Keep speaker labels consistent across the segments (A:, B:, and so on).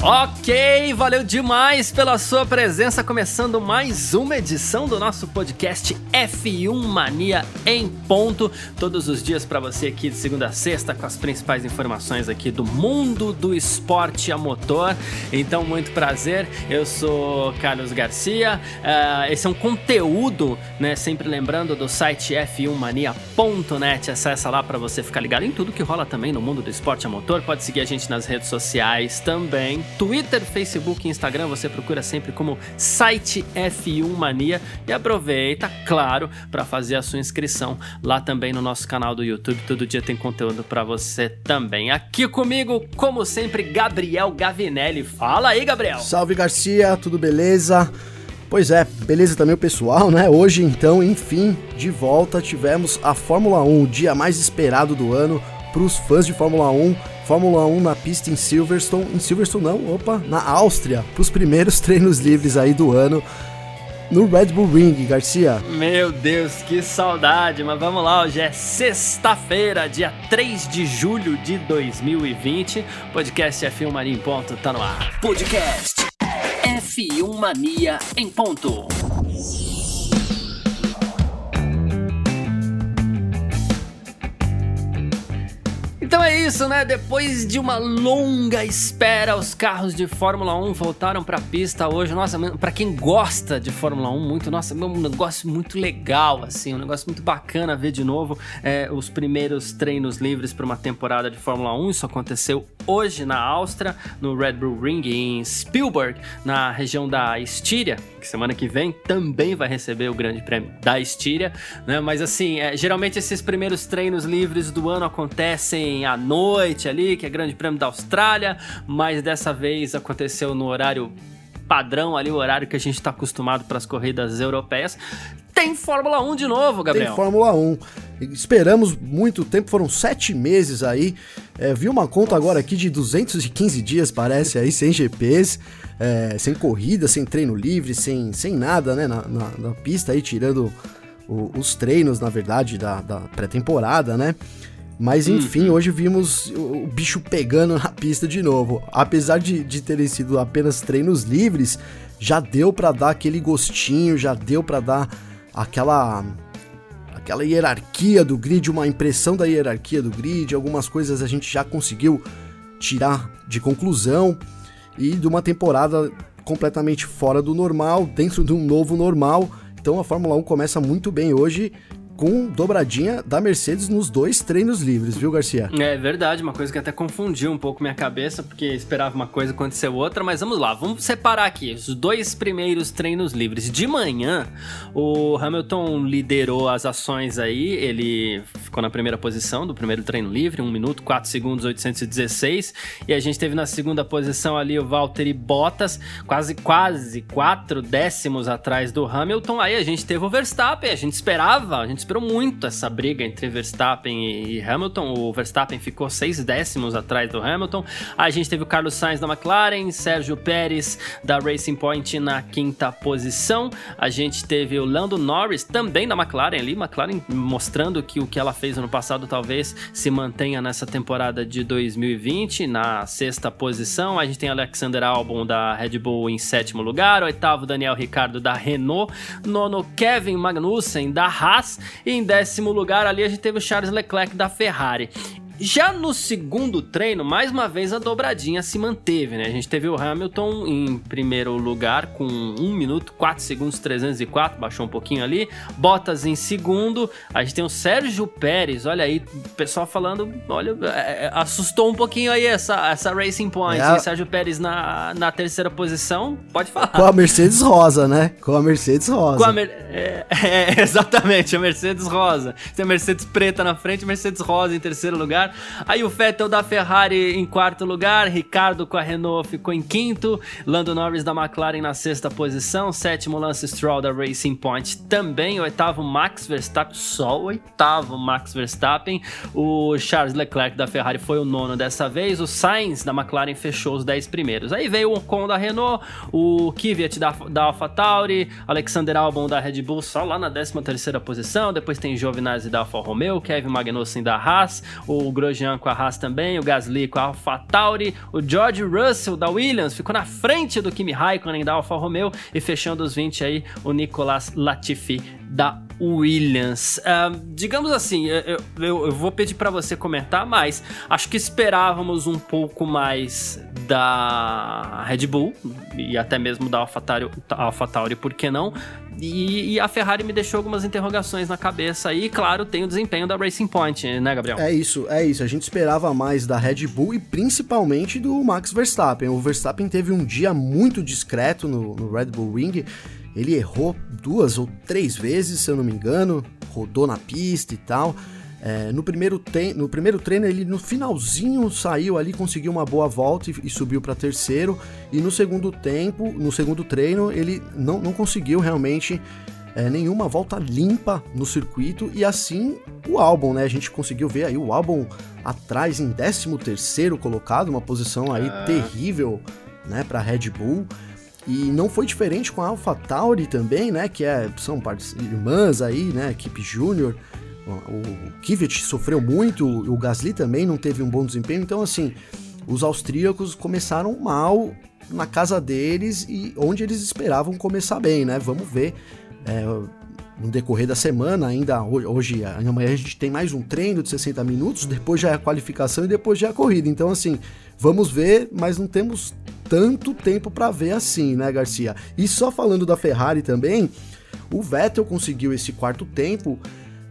A: Ok, valeu demais pela sua presença. Começando mais uma edição do nosso podcast F1 Mania em ponto. Todos os dias para você aqui de segunda a sexta com as principais informações aqui do mundo do esporte a motor. Então, muito prazer. Eu sou Carlos Garcia. Uh, esse é um conteúdo, né? Sempre lembrando do site f1mania.net. Acessa lá para você ficar ligado em tudo que rola também no mundo do esporte a motor. Pode seguir a gente nas redes sociais também. Twitter, Facebook e Instagram, você procura sempre como site F1 Mania e aproveita, claro, para fazer a sua inscrição lá também no nosso canal do YouTube. Todo dia tem conteúdo para você também. Aqui comigo, como sempre, Gabriel Gavinelli. Fala aí, Gabriel.
B: Salve Garcia, tudo beleza? Pois é, beleza também o pessoal, né? Hoje, então, enfim, de volta, tivemos a Fórmula 1, o dia mais esperado do ano para os fãs de Fórmula 1 Fórmula 1 na pista em Silverstone, em Silverstone não, opa, na Áustria, para os primeiros treinos livres aí do ano no Red Bull Ring, Garcia.
A: Meu Deus, que saudade, mas vamos lá, hoje é sexta-feira, dia 3 de julho de 2020. Podcast F1 Mania em ponto tá no ar. Podcast F1 Mania em ponto. Então é isso, né? Depois de uma longa espera, os carros de Fórmula 1 voltaram para a pista hoje. Nossa, para quem gosta de Fórmula 1 muito, nossa, é um negócio muito legal, assim, um negócio muito bacana ver de novo é, os primeiros treinos livres para uma temporada de Fórmula 1. Isso aconteceu hoje na Áustria, no Red Bull Ring em Spielberg, na região da Estíria, que semana que vem também vai receber o Grande Prêmio da Estíria, né? Mas assim, é, geralmente esses primeiros treinos livres do ano acontecem à noite ali, que é Grande Prêmio da Austrália, mas dessa vez aconteceu no horário padrão ali, o horário que a gente está acostumado para as corridas europeias. Tem Fórmula 1 de novo, Gabriel.
B: Tem Fórmula 1. Esperamos muito tempo, foram sete meses aí. É, vi uma conta Nossa. agora aqui de 215 dias, parece, aí, sem GPs, é, sem corrida, sem treino livre, sem, sem nada, né, na, na, na pista aí, tirando o, os treinos, na verdade, da, da pré-temporada, né? Mas enfim, uhum. hoje vimos o bicho pegando na pista de novo. Apesar de, de terem sido apenas treinos livres, já deu para dar aquele gostinho, já deu para dar aquela aquela hierarquia do grid, uma impressão da hierarquia do grid, algumas coisas a gente já conseguiu tirar de conclusão e de uma temporada completamente fora do normal, dentro de um novo normal. Então a Fórmula 1 começa muito bem hoje com dobradinha da Mercedes nos dois treinos livres, viu, Garcia?
A: É verdade, uma coisa que até confundiu um pouco minha cabeça, porque esperava uma coisa aconteceu outra, mas vamos lá, vamos separar aqui os dois primeiros treinos livres. De manhã, o Hamilton liderou as ações aí, ele ficou na primeira posição do primeiro treino livre, 1 minuto, 4 segundos, 816, e a gente teve na segunda posição ali o Valtteri Bottas, quase, quase 4 décimos atrás do Hamilton, aí a gente teve o Verstappen, a gente esperava, a gente esperou muito essa briga entre Verstappen e Hamilton. O Verstappen ficou seis décimos atrás do Hamilton. A gente teve o Carlos Sainz da McLaren, Sérgio Pérez da Racing Point na quinta posição. A gente teve o Lando Norris também da McLaren ali, McLaren mostrando que o que ela fez ano passado talvez se mantenha nessa temporada de 2020 na sexta posição. A gente tem Alexander Albon da Red Bull em sétimo lugar, oitavo Daniel Ricardo da Renault, nono Kevin Magnussen da Haas em décimo lugar ali a gente teve o Charles Leclerc da Ferrari. Já no segundo treino, mais uma vez a dobradinha se manteve, né? A gente teve o Hamilton em primeiro lugar com 1 minuto 4 segundos 304, baixou um pouquinho ali. Bottas em segundo. A gente tem o Sérgio Pérez, olha aí, o pessoal falando, olha, é, é, assustou um pouquinho aí essa, essa Racing Point. É. Sérgio Pérez na, na terceira posição, pode falar.
B: Com a Mercedes Rosa, né? Com a Mercedes Rosa. Com a Mer
A: é, é, exatamente, a Mercedes Rosa. Tem a Mercedes preta na frente, Mercedes Rosa em terceiro lugar. Lugar. Aí o Vettel da Ferrari em quarto lugar, Ricardo com a Renault ficou em quinto, Lando Norris da McLaren na sexta posição, sétimo Lance Stroll da Racing Point também, oitavo Max Verstappen, só o oitavo Max Verstappen, o Charles Leclerc da Ferrari foi o nono dessa vez, o Sainz da McLaren fechou os dez primeiros. Aí veio o Ocon da Renault, o Kvyat da, da AlphaTauri, Alexander Albon da Red Bull só lá na décima terceira posição, depois tem Giovinazzi da Alfa Romeo, Kevin Magnussen da Haas, o Grosjean com a Haas também, o Gasly com a AlphaTauri, o George Russell da Williams ficou na frente do Kimi Raikkonen da Alfa Romeo e fechando os 20 aí o Nicolas Latifi da Williams. Uh, digamos assim, eu, eu, eu vou pedir para você comentar, mas acho que esperávamos um pouco mais da Red Bull e até mesmo da AlphaTauri, AlphaTauri por que não? E, e, a Ferrari me deixou algumas interrogações na cabeça e, claro, tem o desempenho da Racing Point, né, Gabriel?
B: É isso, é isso. A gente esperava mais da Red Bull e principalmente do Max Verstappen. O Verstappen teve um dia muito discreto no, no Red Bull Ring. Ele errou duas ou três vezes, se eu não me engano, rodou na pista e tal. É, no, primeiro no primeiro treino, ele no finalzinho saiu ali, conseguiu uma boa volta e, e subiu para terceiro. E no segundo tempo, no segundo treino, ele não, não conseguiu realmente é, nenhuma volta limpa no circuito. E assim o álbum, né? A gente conseguiu ver aí o álbum atrás em 13 terceiro colocado, uma posição aí é. terrível, né, para Red Bull. E não foi diferente com a AlphaTauri também, né? Que é, são irmãs aí, né? Equipe Júnior. O Kvyat sofreu muito, o Gasly também não teve um bom desempenho. Então, assim, os austríacos começaram mal na casa deles e onde eles esperavam começar bem, né? Vamos ver. É, no decorrer da semana, ainda hoje, amanhã a gente tem mais um treino de 60 minutos, depois já é a qualificação e depois já é a corrida. Então, assim, vamos ver, mas não temos tanto tempo para ver assim, né, Garcia? E só falando da Ferrari também, o Vettel conseguiu esse quarto tempo,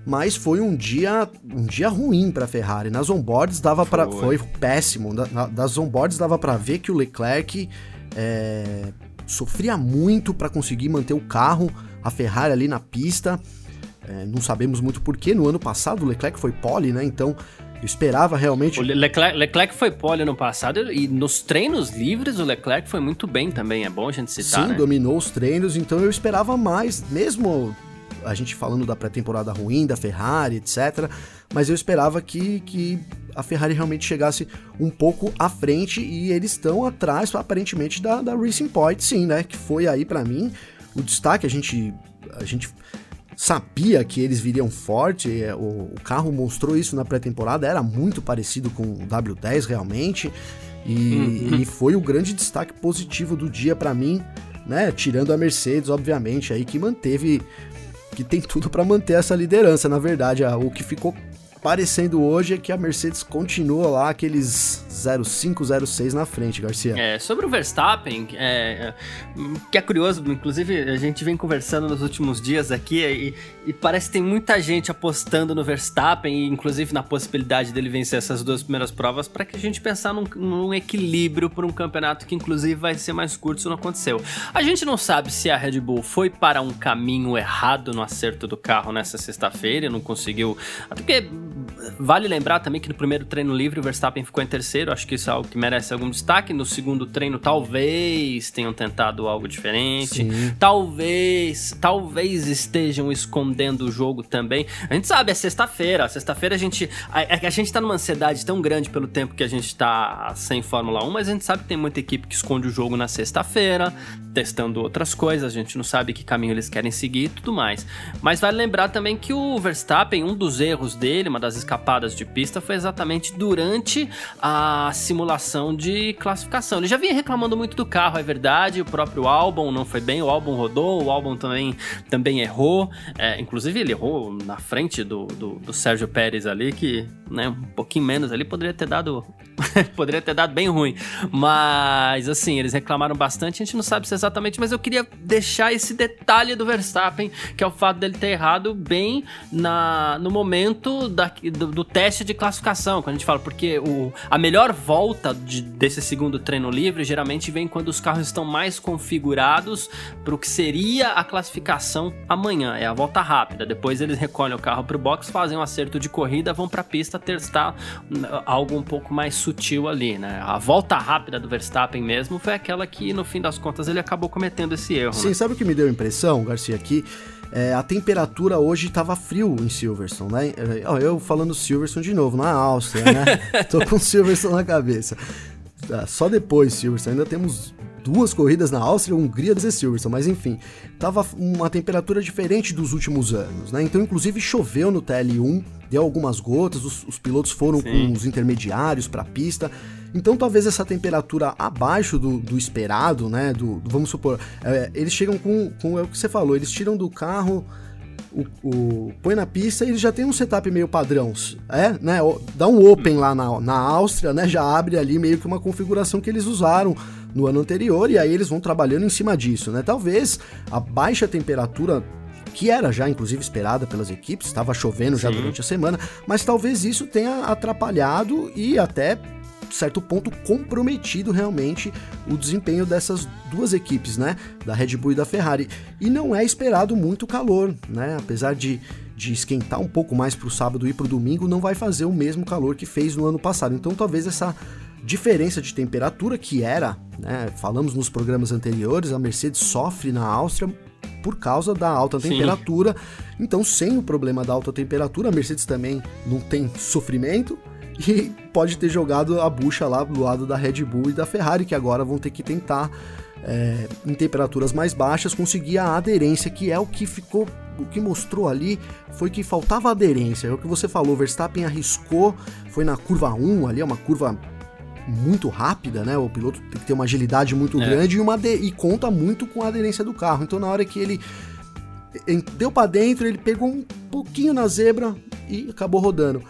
B: mas foi um dia um dia ruim para a Ferrari. Nas onboards dava para foi. foi péssimo. Na, das onboards dava para ver que o Leclerc é, sofria muito para conseguir manter o carro, a Ferrari ali na pista. É, não sabemos muito porquê. No ano passado o Leclerc foi pole, né? Então eu esperava realmente.
A: O Leclerc, Leclerc foi pole no passado e nos treinos livres o Leclerc foi muito bem também, é bom a gente citar.
B: Sim,
A: né?
B: dominou os treinos, então eu esperava mais, mesmo a gente falando da pré-temporada ruim, da Ferrari, etc. Mas eu esperava que, que a Ferrari realmente chegasse um pouco à frente e eles estão atrás, aparentemente, da, da Racing Point, sim, né? Que foi aí para mim o destaque. A gente. A gente sabia que eles viriam forte, é, o, o carro mostrou isso na pré-temporada, era muito parecido com o W10 realmente, e, uhum. e foi o grande destaque positivo do dia para mim, né? Tirando a Mercedes, obviamente, aí que manteve, que tem tudo para manter essa liderança, na verdade, o que ficou parecendo hoje é que a Mercedes continua lá aqueles 05, 06 na frente, Garcia.
A: É, sobre o Verstappen, é, que é curioso, inclusive a gente vem conversando nos últimos dias aqui e, e parece que tem muita gente apostando no Verstappen, inclusive na possibilidade dele vencer essas duas primeiras provas, para que a gente pensar num, num equilíbrio para um campeonato que inclusive vai ser mais curto se não aconteceu. A gente não sabe se a Red Bull foi para um caminho errado no acerto do carro nessa sexta-feira, não conseguiu. Até porque vale lembrar também que no primeiro treino livre o Verstappen ficou em terceiro, acho que isso é algo que merece algum destaque. No segundo treino, talvez tenham tentado algo diferente. Sim. Talvez, talvez estejam escondendo o jogo também. A gente sabe, é sexta-feira. Sexta-feira a gente. A, a, gente tá numa ansiedade tão grande pelo tempo que a gente tá sem Fórmula 1, mas a gente sabe que tem muita equipe que esconde o jogo na sexta-feira, testando outras coisas. A gente não sabe que caminho eles querem seguir e tudo mais. Mas vale lembrar também que o Verstappen, um dos erros dele, uma das escapadas de pista, foi exatamente durante a simulação de classificação. Ele já vinha reclamando muito do carro, é verdade. O próprio álbum não foi bem, o álbum rodou, o álbum também, também errou. É, inclusive, ele errou na frente do, do, do, Sérgio Pérez ali, que né, um pouquinho menos ali poderia ter dado. poderia ter dado bem ruim. Mas, assim, eles reclamaram bastante, a gente não sabe se é exatamente, mas eu queria deixar esse detalhe do Verstappen, que é o fato dele ter errado bem na, no momento da, do, do teste de classificação, quando a gente fala, porque o, a melhor volta de, desse segundo treino livre geralmente vem quando os carros estão mais configurados para o que seria a classificação amanhã. É a volta rápida. Depois eles recolhem o carro para o box, fazem um acerto de corrida, vão para a pista basta testar algo um pouco mais sutil ali, né? A volta rápida do Verstappen mesmo foi aquela que, no fim das contas, ele acabou cometendo esse erro.
B: Sim,
A: né?
B: sabe o que me deu a impressão, Garcia, aqui? É, a temperatura hoje estava frio em Silverstone, né? É, eu falando Silverstone de novo, na Áustria, né? Tô com Silverstone na cabeça. Ah, só depois, Silverstone, ainda temos duas corridas na Áustria, Hungria e Silverstone, mas enfim, tava uma temperatura diferente dos últimos anos, né? Então, inclusive, choveu no TL1, deu algumas gotas, os, os pilotos foram Sim. com os intermediários para a pista. Então, talvez essa temperatura abaixo do, do esperado, né? Do, do vamos supor, é, eles chegam com, com é o que você falou, eles tiram do carro o, o, põe na pista e ele já tem um setup meio padrão. É, né? Dá um open lá na, na Áustria, né? Já abre ali meio que uma configuração que eles usaram no ano anterior e aí eles vão trabalhando em cima disso, né? Talvez a baixa temperatura que era já inclusive esperada pelas equipes, estava chovendo já Sim. durante a semana, mas talvez isso tenha atrapalhado e até certo ponto comprometido realmente o desempenho dessas duas equipes, né, da Red Bull e da Ferrari. E não é esperado muito calor, né, apesar de de esquentar um pouco mais para o sábado e para o domingo, não vai fazer o mesmo calor que fez no ano passado. Então, talvez essa diferença de temperatura que era, né, falamos nos programas anteriores, a Mercedes sofre na Áustria por causa da alta Sim. temperatura. Então, sem o problema da alta temperatura, a Mercedes também não tem sofrimento e pode ter jogado a bucha lá do lado da Red Bull e da Ferrari, que agora vão ter que tentar, é, em temperaturas mais baixas, conseguir a aderência, que é o que ficou o que mostrou ali foi que faltava aderência. É o que você falou, Verstappen arriscou, foi na curva 1 ali, é uma curva muito rápida, né? O piloto tem que ter uma agilidade muito é. grande e, uma e conta muito com a aderência do carro. Então, na hora que ele deu para dentro, ele pegou um pouquinho na zebra e acabou rodando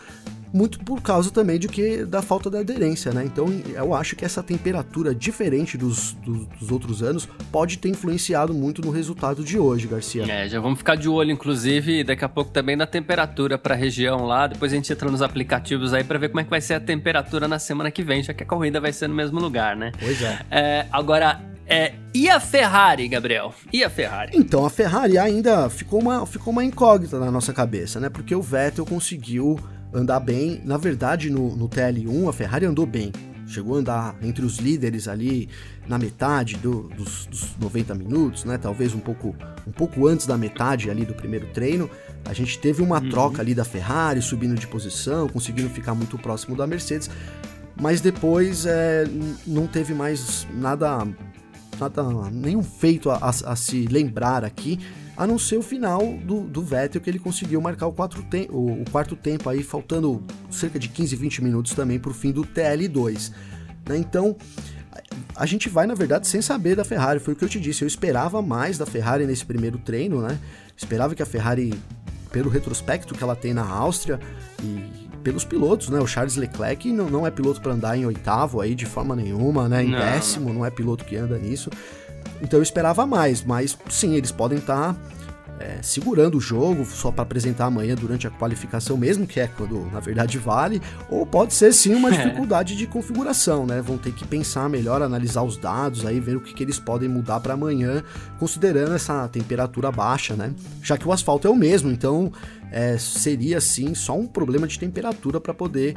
B: muito por causa também de que da falta da aderência, né? Então eu acho que essa temperatura diferente dos, dos, dos, outros anos pode ter influenciado muito no resultado de hoje, Garcia.
A: É, já vamos ficar de olho, inclusive, daqui a pouco também na temperatura para a região lá. Depois a gente entra nos aplicativos aí para ver como é que vai ser a temperatura na semana que vem, já que a corrida vai ser no mesmo lugar, né?
B: Pois é.
A: é agora, é, e a Ferrari, Gabriel? E a Ferrari?
B: Então, a Ferrari ainda ficou uma, ficou uma incógnita na nossa cabeça, né? Porque o Vettel conseguiu andar bem. Na verdade, no, no TL1, a Ferrari andou bem. Chegou a andar entre os líderes ali na metade do, dos, dos 90 minutos, né? Talvez um pouco, um pouco antes da metade ali do primeiro treino. A gente teve uma uhum. troca ali da Ferrari, subindo de posição, conseguindo ficar muito próximo da Mercedes. Mas depois é, não teve mais nada, nada nenhum feito a, a, a se lembrar aqui a não ser o final do, do Vettel, que ele conseguiu marcar o, te o, o quarto tempo aí, faltando cerca de 15, 20 minutos também para o fim do TL2. Né? Então, a gente vai, na verdade, sem saber da Ferrari, foi o que eu te disse, eu esperava mais da Ferrari nesse primeiro treino, né? Esperava que a Ferrari, pelo retrospecto que ela tem na Áustria e pelos pilotos, né? O Charles Leclerc não, não é piloto para andar em oitavo aí de forma nenhuma, né? Em não. décimo, não é piloto que anda nisso. Então eu esperava mais, mas sim, eles podem estar tá, é, segurando o jogo só para apresentar amanhã durante a qualificação mesmo, que é quando na verdade vale, ou pode ser sim uma é. dificuldade de configuração, né? Vão ter que pensar melhor, analisar os dados, aí ver o que, que eles podem mudar para amanhã, considerando essa temperatura baixa, né? Já que o asfalto é o mesmo, então é, seria sim só um problema de temperatura para poder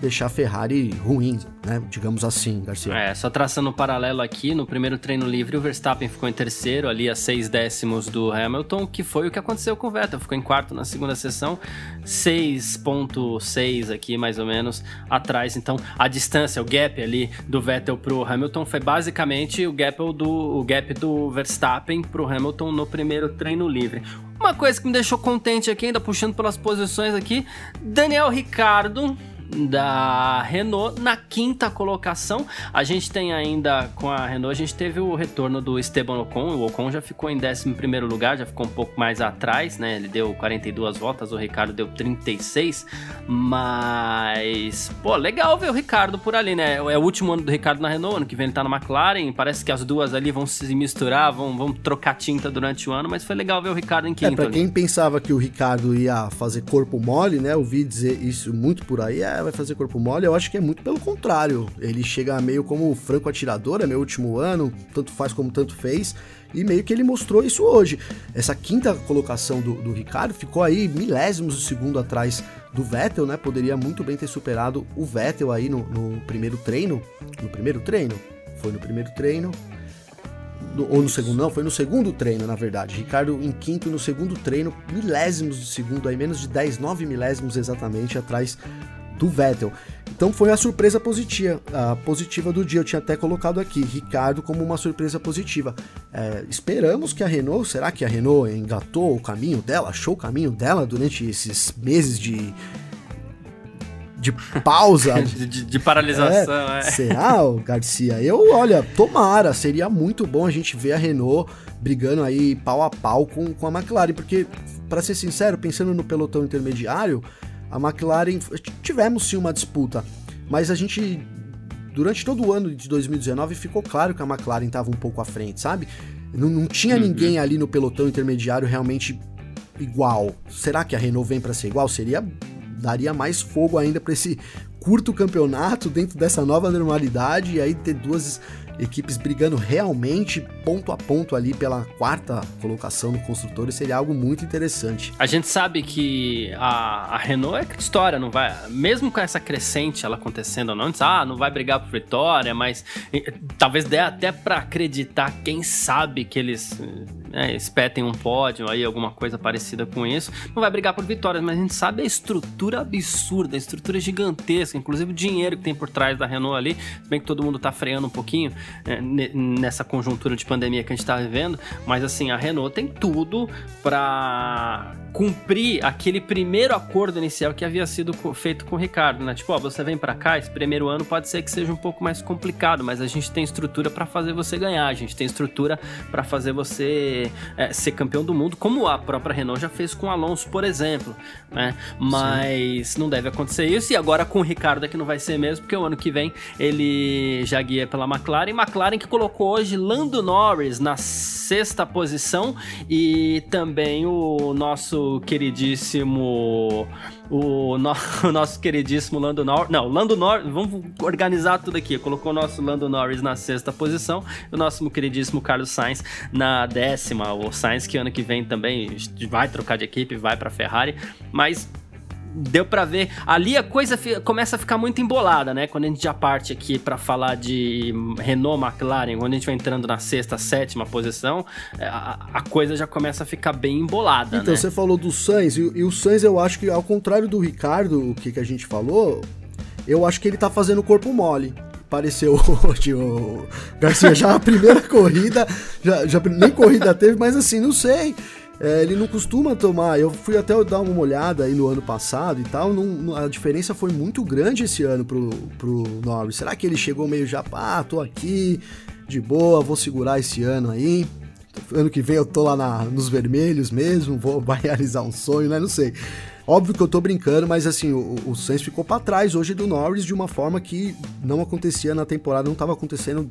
B: deixar a Ferrari ruim, né? Digamos assim, Garcia.
A: É, só traçando um paralelo aqui, no primeiro treino livre o Verstappen ficou em terceiro, ali a seis décimos do Hamilton, que foi o que aconteceu com o Vettel, ficou em quarto na segunda sessão, 6.6 aqui mais ou menos atrás, então a distância, o gap ali do Vettel pro Hamilton foi basicamente o gap do, o gap do Verstappen pro Hamilton no primeiro treino livre. Uma coisa que me deixou contente aqui, ainda puxando pelas posições aqui, Daniel Ricardo da Renault na quinta colocação. A gente tem ainda com a Renault, a gente teve o retorno do Esteban Ocon. O Ocon já ficou em 11 lugar, já ficou um pouco mais atrás, né? Ele deu 42 voltas, o Ricardo deu 36. Mas, pô, legal ver o Ricardo por ali, né? É o último ano do Ricardo na Renault, ano que vem ele tá na McLaren. Parece que as duas ali vão se misturar, vão, vão trocar tinta durante o ano, mas foi legal ver o Ricardo em quinto.
B: É, pra quem pensava que o Ricardo ia fazer corpo mole, né? Ouvi dizer isso muito por aí, é é, vai fazer corpo mole. Eu acho que é muito pelo contrário. Ele chega meio como franco atirador, é meu último ano, tanto faz como tanto fez. E meio que ele mostrou isso hoje. Essa quinta colocação do, do Ricardo ficou aí milésimos de segundo atrás do Vettel, né? Poderia muito bem ter superado o Vettel aí no, no primeiro treino. No primeiro treino? Foi no primeiro treino. No, ou no segundo, não, foi no segundo treino, na verdade. Ricardo em quinto no segundo treino, milésimos de segundo, aí menos de 10, 9 milésimos exatamente atrás do Vettel. Então foi a surpresa positiva, a positiva do dia. Eu tinha até colocado aqui Ricardo como uma surpresa positiva. É, esperamos que a Renault, será que a Renault engatou o caminho dela, achou o caminho dela durante esses meses de de pausa.
A: de, de, de, paralisação, é.
B: é. Será, Garcia? Eu, olha, tomara, seria muito bom a gente ver a Renault brigando aí pau a pau com, com a McLaren, porque, para ser sincero, pensando no pelotão intermediário, a McLaren, tivemos sim uma disputa, mas a gente, durante todo o ano de 2019, ficou claro que a McLaren estava um pouco à frente, sabe? Não, não tinha uhum. ninguém ali no pelotão intermediário realmente igual. Será que a Renault vem para ser igual? Seria daria mais fogo ainda para esse curto campeonato dentro dessa nova normalidade e aí ter duas equipes brigando realmente ponto a ponto ali pela quarta colocação no construtor seria algo muito interessante.
A: A gente sabe que a, a Renault é história, não vai, mesmo com essa crescente ela acontecendo ou não, diz, ah, não vai brigar por vitória, mas talvez dê até para acreditar, quem sabe que eles né, espetem um pódio aí, alguma coisa parecida com isso, não vai brigar por vitórias, mas a gente sabe a estrutura absurda, a estrutura gigantesca, inclusive o dinheiro que tem por trás da Renault ali, se bem que todo mundo tá freando um pouquinho, é, nessa conjuntura de pandemia que a gente está vivendo, mas assim, a Renault tem tudo para cumprir aquele primeiro acordo inicial que havia sido feito com o Ricardo, né? Tipo, ó, você vem para cá, esse primeiro ano pode ser que seja um pouco mais complicado, mas a gente tem estrutura para fazer você ganhar, a gente tem estrutura para fazer você é, ser campeão do mundo, como a própria Renault já fez com o Alonso, por exemplo, né? Mas Sim. não deve acontecer isso e agora com o Ricardo é que não vai ser mesmo, porque o ano que vem ele já guia pela McLaren, McLaren que colocou hoje Lando Norris na sexta posição e também o nosso queridíssimo o, no, o, nosso queridíssimo Lando Norris. Não, Lando Norris. Vamos organizar tudo aqui. Colocou o nosso Lando Norris na sexta posição. E o nosso queridíssimo Carlos Sainz na décima. O Sainz que ano que vem também vai trocar de equipe, vai para Ferrari. Mas deu para ver. Ali a coisa começa a ficar muito embolada, né? Quando a gente já parte aqui para falar de Renault, McLaren, quando a gente vai entrando na sexta, sétima posição, é, a, a coisa já começa a ficar bem embolada.
B: Então,
A: né?
B: você falou do Sainz, e, e, o Sainz eu acho que, ao contrário do Ricardo, o que, que a gente falou, eu acho que ele tá fazendo o corpo mole apareceu hoje o Garcia já a primeira corrida, já, já nem corrida teve, mas assim, não sei. É, ele não costuma tomar. Eu fui até dar uma olhada aí no ano passado e tal. Não, a diferença foi muito grande esse ano pro, pro Norris. Será que ele chegou meio já, ah, tô aqui, de boa, vou segurar esse ano aí. Ano que vem eu tô lá na, nos vermelhos mesmo, vou realizar um sonho, né? Não sei. Óbvio que eu tô brincando, mas assim, o, o Sainz ficou para trás hoje do Norris de uma forma que não acontecia na temporada, não estava acontecendo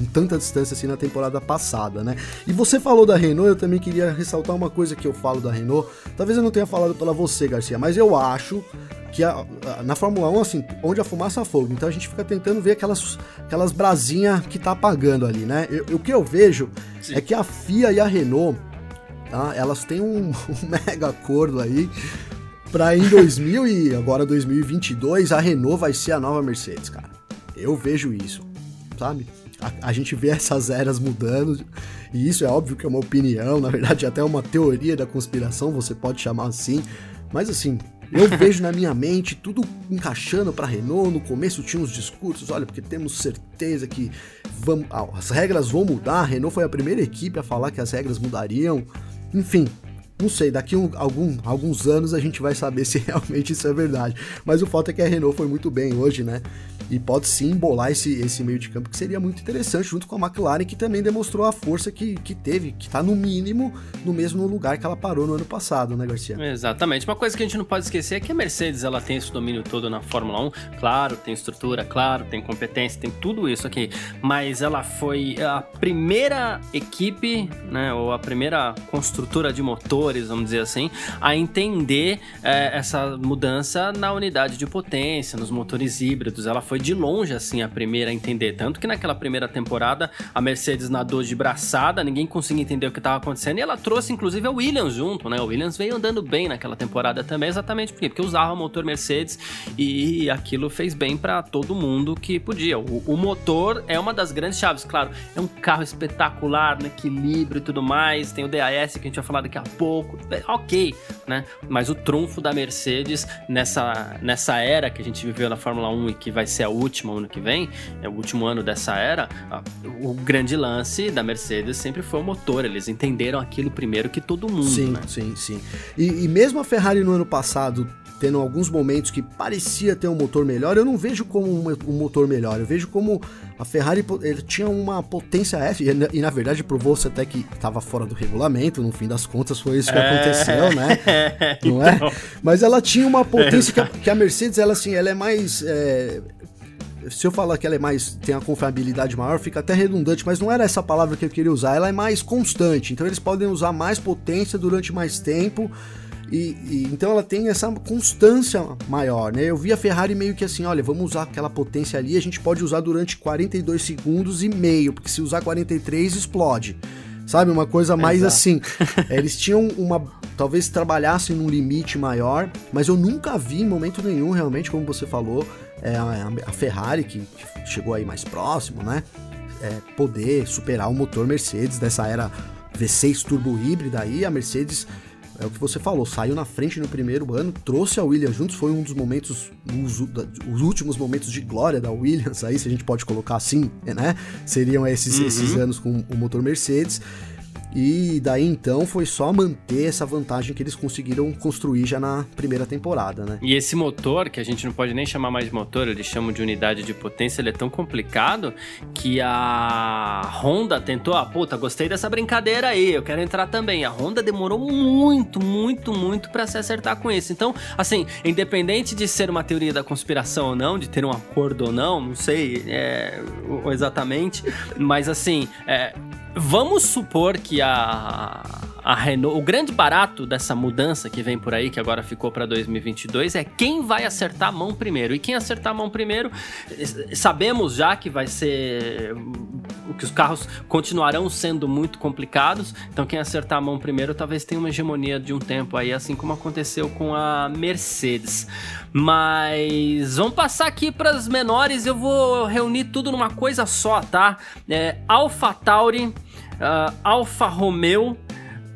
B: com tanta distância assim na temporada passada, né? E você falou da Renault, eu também queria ressaltar uma coisa que eu falo da Renault. Talvez eu não tenha falado pela você, Garcia, mas eu acho que a, a, na Fórmula 1, assim, onde a fumaça fogo. Então a gente fica tentando ver aquelas, aquelas brasinhas que tá apagando ali, né? Eu, o que eu vejo Sim. é que a FIA e a Renault, tá? Elas têm um, um mega acordo aí para em 2000 e agora 2022 a Renault vai ser a nova Mercedes, cara. Eu vejo isso, sabe? A, a, gente vê essas eras mudando, e isso é óbvio que é uma opinião, na verdade, até uma teoria da conspiração, você pode chamar assim, mas assim, eu vejo na minha mente tudo encaixando para Renault. No começo tinha uns discursos, olha, porque temos certeza que vamos, ah, as regras vão mudar. A Renault foi a primeira equipe a falar que as regras mudariam. Enfim, não sei, daqui um, algum, alguns anos a gente vai saber se realmente isso é verdade. Mas o fato é que a Renault foi muito bem hoje, né? e pode sim embolar esse, esse meio de campo, que seria muito interessante, junto com a McLaren, que também demonstrou a força que, que teve, que está no mínimo no mesmo lugar que ela parou no ano passado, né, Garcia?
A: Exatamente. Uma coisa que a gente não pode esquecer é que a Mercedes ela tem esse domínio todo na Fórmula 1. Claro, tem estrutura, claro, tem competência, tem tudo isso aqui. Mas ela foi a primeira equipe, né, ou a primeira construtora de motores vamos dizer assim, a entender é, essa mudança na unidade de potência, nos motores híbridos. Ela foi de longe, assim, a primeira a entender. Tanto que naquela primeira temporada a Mercedes nadou de braçada, ninguém conseguia entender o que estava acontecendo e ela trouxe, inclusive, a Williams junto, né? O Williams veio andando bem naquela temporada também, exatamente por quê? Porque usava o motor Mercedes e aquilo fez bem para todo mundo que podia. O, o motor é uma das grandes chaves, claro, é um carro espetacular, no equilíbrio e tudo mais, tem o DAS que a gente vai falar daqui a pouco, é, ok, né? Mas o trunfo da Mercedes nessa, nessa era que a gente viveu na Fórmula 1 e que vai ser a última ano que vem, é o último ano dessa era, o grande lance da Mercedes sempre foi o motor, eles entenderam aquilo primeiro que todo mundo,
B: Sim,
A: né?
B: sim, sim. E, e mesmo a Ferrari no ano passado tendo alguns momentos que parecia ter um motor melhor, eu não vejo como um motor melhor, eu vejo como a Ferrari ele tinha uma potência F, e, na verdade provou-se até que estava fora do regulamento, no fim das contas foi isso que
A: É.
B: aconteceu, né? Não é? Mas ela tinha uma potência que a, que a Mercedes, ela assim, ela é mais. é, se eu falar que ela é mais. tem a confiabilidade maior, fica até redundante, mas não era essa palavra que eu queria usar. Ela é mais constante. Então eles podem usar mais potência durante mais tempo. E, e- então ela tem essa constância maior, né? Eu vi a Ferrari meio que assim, olha, vamos usar aquela potência ali, a gente pode usar durante 42 segundos e meio, porque se usar 43 explode. Sabe, uma coisa mais
A: Exato.
B: assim. Eles tinham uma. Talvez trabalhassem num limite maior, mas eu nunca vi em momento nenhum, realmente, como você falou, é, a, a Ferrari, que, que chegou aí mais próximo, né? é, poder superar o motor Mercedes dessa era V6 turbo híbrida aí, a Mercedes é o que você falou, saiu na frente no primeiro ano, trouxe a Williams juntos, foi um dos momentos, os, os últimos momentos de glória da Williams, aí se a gente pode colocar assim, né? Seriam esses,
A: Uhum.
B: esses anos com o motor Mercedes. E daí então foi só manter essa vantagem que eles conseguiram construir já na primeira temporada, né?
A: E esse motor, que a gente não pode nem chamar mais de motor, eles chamam de unidade de potência, ele é tão complicado que a Honda tentou, ah, puta, gostei dessa brincadeira aí, eu quero entrar também. A Honda demorou muito, muito, muito pra se acertar com isso. Então, assim, independente de ser uma teoria da conspiração ou não, de ter um acordo ou não, não sei é, exatamente, mas assim, é, vamos supor que a, a Renault, o grande barato dessa mudança que vem por aí, que agora ficou para 2022, é quem vai acertar a mão primeiro. E quem acertar a mão primeiro, sabemos já que vai ser que os carros continuarão sendo muito complicados. Então quem acertar a mão primeiro talvez tenha uma hegemonia de um tempo aí, assim como aconteceu com a Mercedes. Mas vamos passar aqui para as menores. Eu vou reunir tudo numa coisa só, tá? É, Alpha Tauri, ah, Alfa Romeo,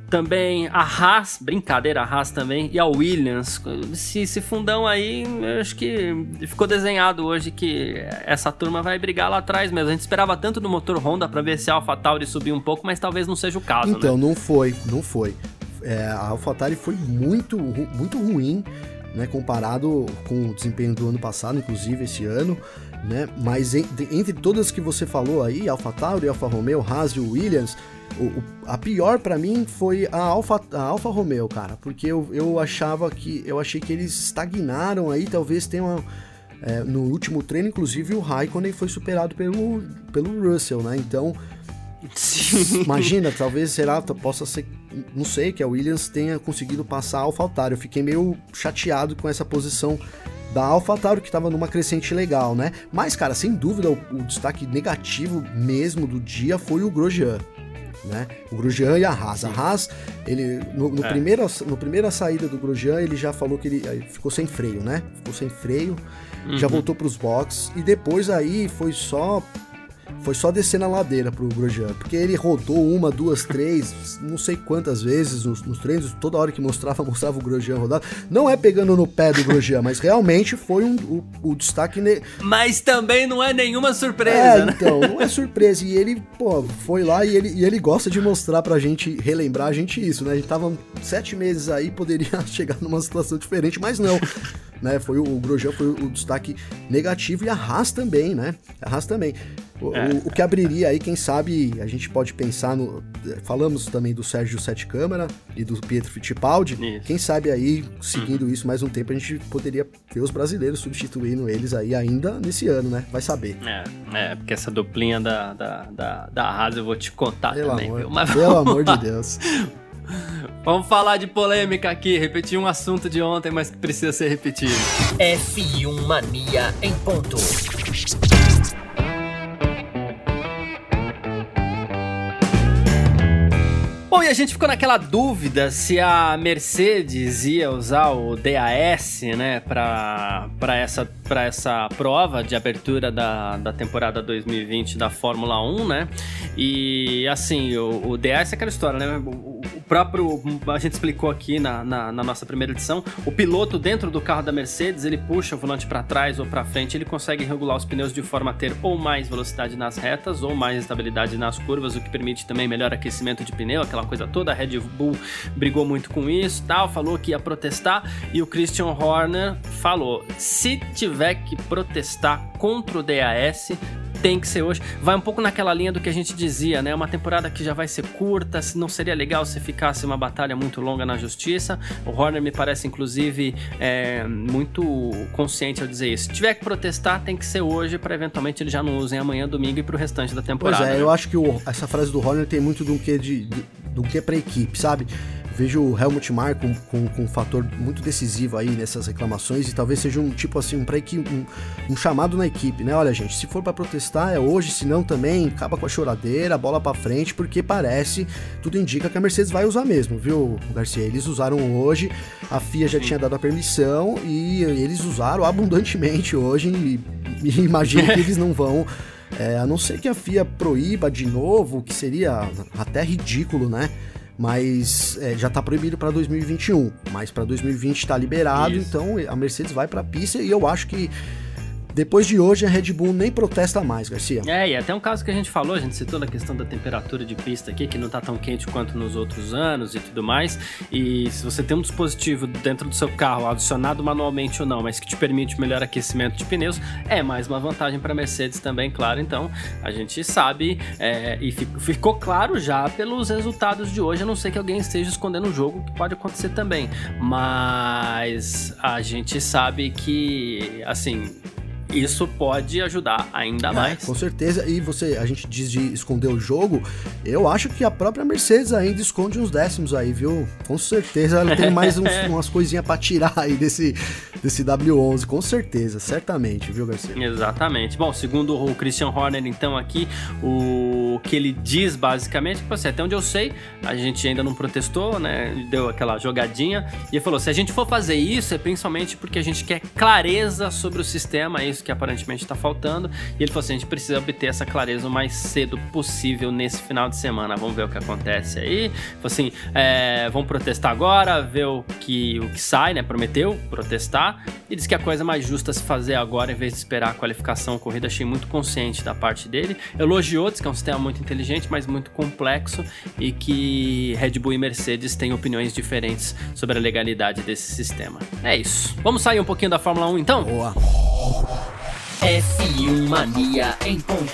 A: também a Haas, brincadeira, a Haas também, e a Williams. Esse, esse fundão aí, acho que ficou desenhado hoje que essa turma vai brigar lá atrás mesmo. A gente esperava tanto do motor Honda para ver se a AlphaTauri subir um pouco, mas talvez não seja o caso,
B: Então,
A: né?
B: não foi, não foi. É, a AlphaTauri foi muito, muito ruim, né, comparado com o desempenho do ano passado, inclusive esse ano, né, mas entre todas que você falou aí, AlphaTauri, Alfa Romeo, Haas e Williams, o- o- a pior pra mim foi a Alfa, a Alfa Romeo, cara, porque eu, eu achava que, eu achei que eles estagnaram aí, talvez tenham é, no último treino, inclusive o Raikkonen foi superado pelo, pelo Russell, né, então Imagina, talvez será, possa ser, não sei, que a Williams tenha conseguido passar a AlphaTauri. Eu fiquei meio chateado com essa posição da AlphaTauri que estava numa crescente legal, né? Mas, cara, sem dúvida, o, o destaque negativo mesmo do dia foi o Grosjean. Né? O Grosjean e a Haas. A Haas, ele, no, no
A: É.
B: primeira, no primeira saída do Grosjean, ele já falou que ele eh, ficou sem freio, né? Ficou sem freio, já
A: Uhum.
B: voltou para os boxes e depois aí foi só foi só descer na ladeira pro Grosjean, porque ele rodou uma, duas, três, não sei quantas vezes nos, nos treinos, toda hora que mostrava, mostrava o Grosjean rodado. Não é pegando no pé do Grosjean, mas realmente foi um, o, o destaque. Ne...
A: Mas também não é nenhuma surpresa,
B: É,
A: né?
B: então, não é surpresa. E ele, pô, foi lá e ele, e ele gosta de mostrar pra gente, relembrar a gente isso, né? A gente tava sete meses aí, poderia chegar numa situação diferente, mas não. Né, foi o, o Grosjean foi o destaque negativo e a Haas também, né? A Haas também. O,
A: É.
B: o- o que abriria aí, quem sabe, a gente pode pensar no. Falamos também do Sérgio Sete Câmara e do Pietro Fittipaldi.
A: Isso.
B: Quem sabe aí, seguindo isso mais um tempo, a gente poderia ver os brasileiros substituindo eles aí ainda nesse ano, né? Vai saber.
A: É, é, porque essa duplinha da, da, da, da Haas eu vou te contar
B: Pelo
A: também,
B: amor,
A: viu? Mas
B: pelo
A: vamos
B: amor de Deus.
A: Vamos falar de polêmica aqui, repetir um assunto de ontem, mas que precisa ser repetido.
C: F1 Mania em ponto.
A: Bom, e a gente ficou naquela dúvida se a Mercedes ia usar o DAS, né, para essa, essa prova de abertura da, da temporada 2020 da Fórmula 1, né? E assim, o, o DAS é aquela história, né? O, próprio, a gente explicou aqui na, na, na, nossa primeira edição, o piloto dentro do carro da Mercedes, ele puxa o volante para trás ou para frente, ele consegue regular os pneus de forma a ter ou mais velocidade nas retas ou mais estabilidade nas curvas, o que permite também melhor aquecimento de pneu, aquela coisa toda. A Red Bull brigou muito com isso, tal, falou que ia protestar e o Christian Horner falou: se tiver que protestar contra o DAS, tem que ser hoje. Vai um pouco naquela linha do que a gente dizia, né? Uma temporada que já vai ser curta, não seria legal se ficasse uma batalha muito longa na justiça. O Horner me parece, inclusive, é, muito consciente ao dizer isso. Se tiver que protestar, tem que ser hoje, para eventualmente eles já não usem amanhã, domingo e pro restante da temporada.
B: Pois é, né? eu acho que o, essa frase do Horner tem muito do que de, do que pra equipe, sabe? Vejo o Helmut Marko com, com, com, um fator muito decisivo aí nessas reclamações e talvez seja um tipo assim, um, um, um chamado na equipe, né? Olha, gente, se for para protestar é hoje, se não também acaba com a choradeira, bola para frente, porque parece, tudo indica que a Mercedes vai usar mesmo, viu, Garcia? Eles usaram hoje, a FIA já tinha dado a permissão e eles usaram abundantemente hoje e, e imagino que eles não vão. É, a não ser que a FIA proíba de novo, que seria até ridículo, né? mas é, já está proibido para 2021, mas para 2020 está liberado, Isso. então a Mercedes vai para a pista e eu acho que depois de hoje, a Red Bull nem protesta mais, Garcia.
A: É, e até um caso que a gente falou, a gente citou na questão da temperatura de pista aqui, que não tá tão quente quanto nos outros anos e tudo mais. E se você tem um dispositivo dentro do seu carro, adicionado manualmente ou não, mas que te permite melhor aquecimento de pneus, é mais uma vantagem para Mercedes também, claro. Então, a gente sabe, é, e ficou claro já pelos resultados de hoje, a não ser que alguém esteja escondendo o jogo, que pode acontecer também. Mas a gente sabe que, assim, isso pode ajudar ainda é, mais.
B: Com certeza. E você, a gente diz de esconder o jogo, eu acho que a própria Mercedes ainda esconde uns décimos aí, viu? Com certeza ela tem mais uns, umas coisinhas para tirar aí desse, desse W11, com certeza, certamente, viu, Garcia?
A: Exatamente. Bom, segundo o Christian Horner, então, aqui, o que ele diz basicamente, que você, até onde eu sei, a gente ainda não protestou, né? Deu aquela jogadinha, e ele falou: se a gente for fazer isso, é principalmente porque a gente quer clareza sobre o sistema, é isso que aparentemente está faltando. E ele falou assim: a gente precisa obter essa clareza o mais cedo possível nesse final de semana. Vamos ver o que acontece aí. Falou assim: é, vamos protestar agora, ver o que, o que sai, né? Prometeu protestar. E disse que a coisa mais justa a se fazer agora, em vez de esperar a qualificação corrida, achei muito consciente da parte dele. Elogiou, disse que é um sistema muito inteligente, mas muito complexo e que Red Bull e Mercedes têm opiniões diferentes sobre a legalidade desse sistema. É isso. Vamos sair um pouquinho da Fórmula 1 então?
B: Boa.
C: F1 Mania em ponto.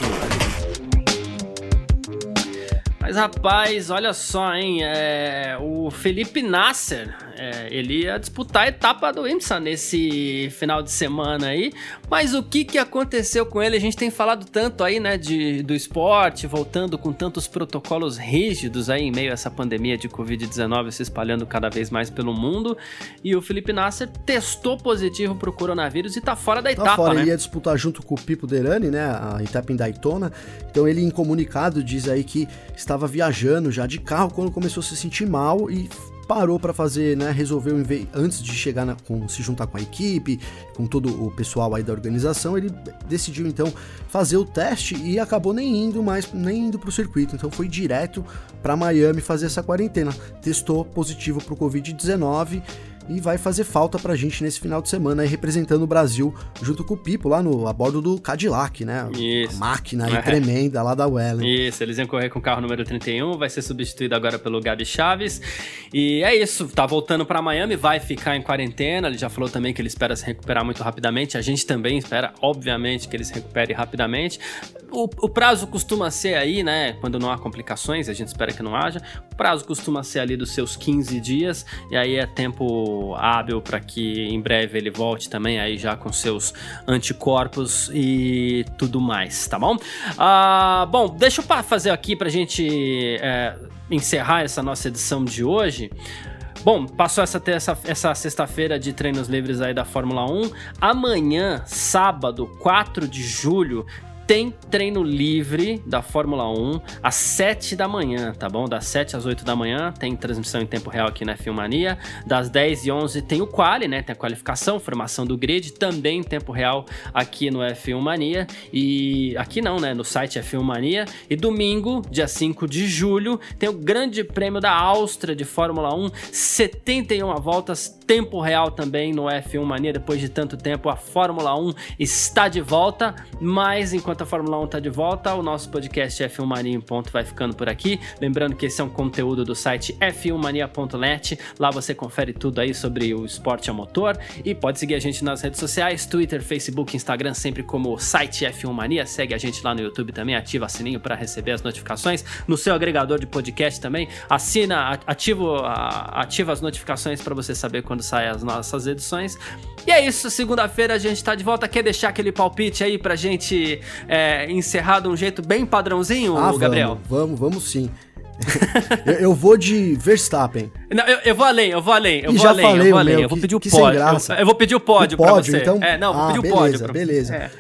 A: Mas rapaz, olha só, hein? É, o Felipe Nasser, é, ele ia disputar a etapa do IMSA nesse final de semana aí. Mas o que, que aconteceu com ele? A gente tem falado tanto aí, né, de, do esporte, voltando com tantos protocolos rígidos aí em meio a essa pandemia de Covid-19 se espalhando cada vez mais pelo mundo. E o Felipe Nasser testou positivo pro coronavírus e tá fora da
B: tá
A: etapa,
B: fora,
A: né?
B: Ele ia disputar junto com o Pipo Derani, né, a etapa em Daytona. Então ele em comunicado diz aí que estava estava viajando já de carro quando começou a se sentir mal e parou para fazer, né, resolveu antes de chegar na, com, se juntar com a equipe, com todo o pessoal aí da organização, ele decidiu então fazer o teste e acabou nem indo mais, nem indo pro circuito, então foi direto para Miami fazer essa quarentena. Testou positivo pro COVID-19 e vai fazer falta pra gente nesse final de semana aí representando o Brasil junto com o Pipo lá no a bordo do Cadillac, né?
A: Isso.
B: A máquina é. tremenda lá da Welling.
A: Isso, eles iam correr com o carro número 31, vai ser substituído agora pelo Gabi Chaves. E é isso, tá voltando para Miami, vai ficar em quarentena. Ele já falou também que ele espera se recuperar muito rapidamente. A gente também espera, obviamente, que ele se recupere rapidamente. O, o prazo costuma ser aí, né? Quando não há complicações, a gente espera que não haja. O prazo costuma ser ali dos seus 15 dias, e aí é tempo hábil para que em breve ele volte também aí já com seus anticorpos e tudo mais, tá bom? Ah, bom, deixa eu fazer aqui pra gente é, encerrar essa nossa edição de hoje. Bom, passou essa, essa, essa sexta-feira de treinos livres aí da Fórmula 1. Amanhã, sábado, 4 de julho, tem treino livre da Fórmula 1 às 7 da manhã, tá bom? Das 7 às 8 da manhã tem transmissão em tempo real aqui na Filmania. Das 10 e 11 tem o quali, né? Tem a qualificação, formação do grid, também em tempo real aqui no F1 Mania. E aqui não, né? No site F1 Mania. E domingo, dia 5 de julho, tem o Grande Prêmio da Áustria de Fórmula 1, 71 voltas, tempo real também no F1 Mania. Depois de tanto tempo, a Fórmula 1 está de volta, mas enquanto enquanto a Fórmula 1 tá de volta, o nosso podcast F1 Mania em ponto vai ficando por aqui. Lembrando que esse é um conteúdo do site f1mania.net. Lá você confere tudo aí sobre o esporte a motor e pode seguir a gente nas redes sociais, Twitter, Facebook, Instagram, sempre como site F1 Mania. Segue a gente lá no YouTube também, ativa o sininho para receber as notificações. No seu agregador de podcast também, assina, ativa, ativa as notificações para você saber quando saem as nossas edições. E é isso, segunda-feira a gente tá de volta. Quer deixar aquele palpite aí pra gente é, encerrar de um jeito bem padrãozinho,
B: ah,
A: Gabriel?
B: Vamos, vamos, vamos sim. eu, eu, vou de Verstappen.
A: Não, eu, eu, vou além, eu vou além, eu vou além, eu vou além. Meu, eu vou pedir o pódio. Eu, eu, vou pedir o pódio, o pódio pra você.
B: Então?
A: É, não, vou
B: ah,
A: pedir
B: beleza,
A: o pódio. Pra...
B: Beleza,
A: é.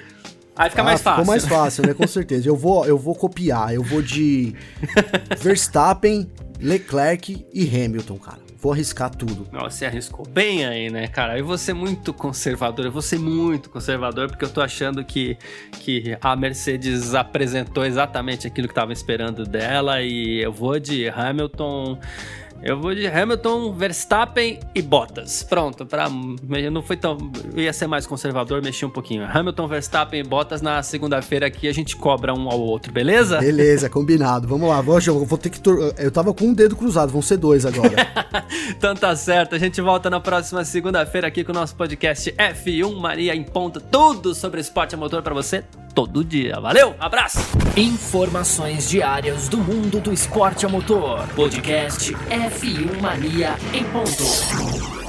A: Aí fica
B: ah,
A: mais fácil.
B: Ficou mais fácil, né? Com certeza. Eu vou, eu vou copiar. Eu vou de Verstappen, Leclerc e Hamilton, cara. Vou arriscar tudo.
A: Você arriscou bem aí, né, cara? Eu vou ser muito conservador, eu vou ser muito conservador, porque eu tô achando que, que a Mercedes apresentou exatamente aquilo que tava esperando dela e eu vou de Hamilton. Eu vou de Hamilton, Verstappen e Bottas. Pronto, para não foi tão, eu ia ser mais conservador, mexi um pouquinho. Hamilton, Verstappen e Bottas na segunda-feira aqui a gente cobra um ao outro, beleza?
B: Beleza, combinado. Vamos lá, vou, eu vou ter que tor... eu tava com um dedo cruzado, vão ser dois agora.
A: então tá certo. A gente volta na próxima segunda-feira aqui com o nosso podcast F1 Maria em ponto, tudo sobre esporte a motor para você todo dia. Valeu, abraço!
C: Informações diárias do mundo do esporte a motor. Podcast F1 Mania em ponto.